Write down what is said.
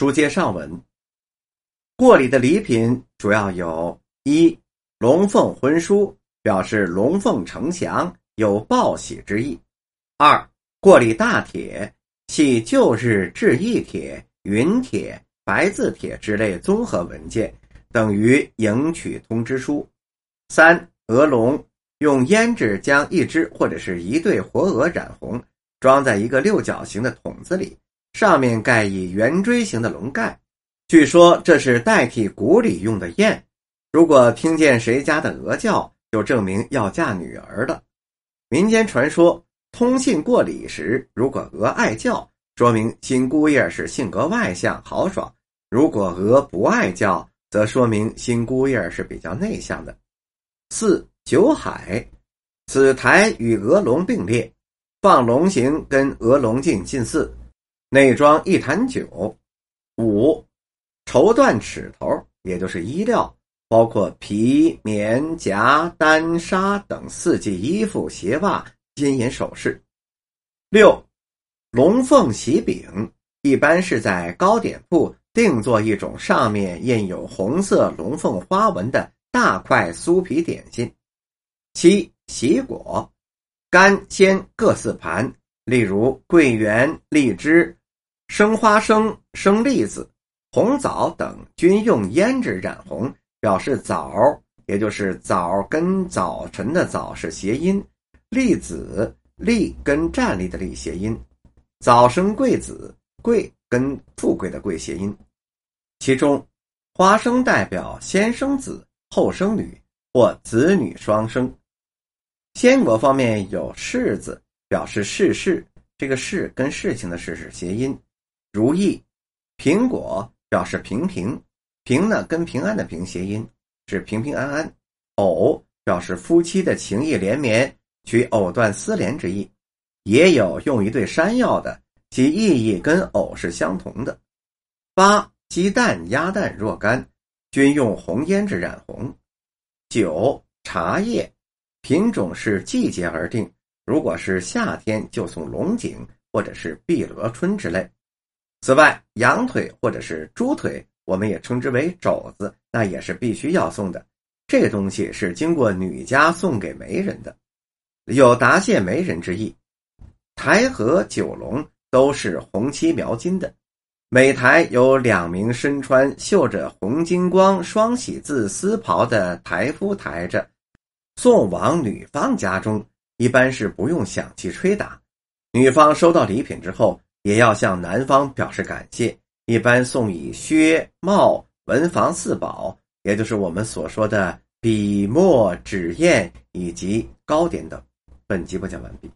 书接上文，过礼的礼品主要有：一、龙凤婚书，表示龙凤呈祥，有报喜之意；二、过礼大帖，系旧日制意帖、云帖、白字帖之类综合文件，等于迎娶通知书；三、鹅龙。用胭脂将一只或者是一对活鹅染红，装在一个六角形的桶子里，上面盖以圆锥形的龙盖。据说这是代替古礼用的砚。如果听见谁家的鹅叫，就证明要嫁女儿了。民间传说，通信过礼时，如果鹅爱叫，说明新姑爷是性格外向豪爽；如果鹅不爱叫，则说明新姑爷是比较内向的。四。酒海，此台与鹅龙并列，放龙形跟鹅龙镜近似，内装一坛酒。五，绸缎尺头，也就是衣料，包括皮、棉、夹、单、纱等四季衣服、鞋袜、金银首饰。六，龙凤喜饼，一般是在糕点铺定做一种上面印有红色龙凤花纹的大块酥皮点心。七喜果，干鲜各四盘，例如桂圆、荔枝、生花生、生栗子、红枣等，均用胭脂染红，表示枣，也就是枣跟早晨的早是谐音，栗子栗跟站立的立谐音，早生贵子贵跟富贵的贵谐音。其中，花生代表先生子后生女或子女双生。鲜果方面有“柿”子，表示事事，这个“事”跟事情的“事”是谐音。如意苹果表示平平，平呢跟平安的“平”谐音，是平平安安。藕表示夫妻的情意连绵，取藕断丝连之意。也有用一对山药的，其意义跟藕是相同的。八鸡蛋、鸭蛋若干，均用红胭脂染红。九茶叶。品种是季节而定，如果是夏天，就送龙井或者是碧螺春之类。此外，羊腿或者是猪腿，我们也称之为肘子，那也是必须要送的。这东西是经过女家送给媒人的，有答谢媒人之意。台和九龙都是红漆描金的，每台有两名身穿绣着红金光双喜字丝袍的台夫抬着。送往女方家中，一般是不用响器吹打。女方收到礼品之后，也要向男方表示感谢，一般送以靴、帽、文房四宝，也就是我们所说的笔、墨、纸砚以及糕点等。本集播讲完毕。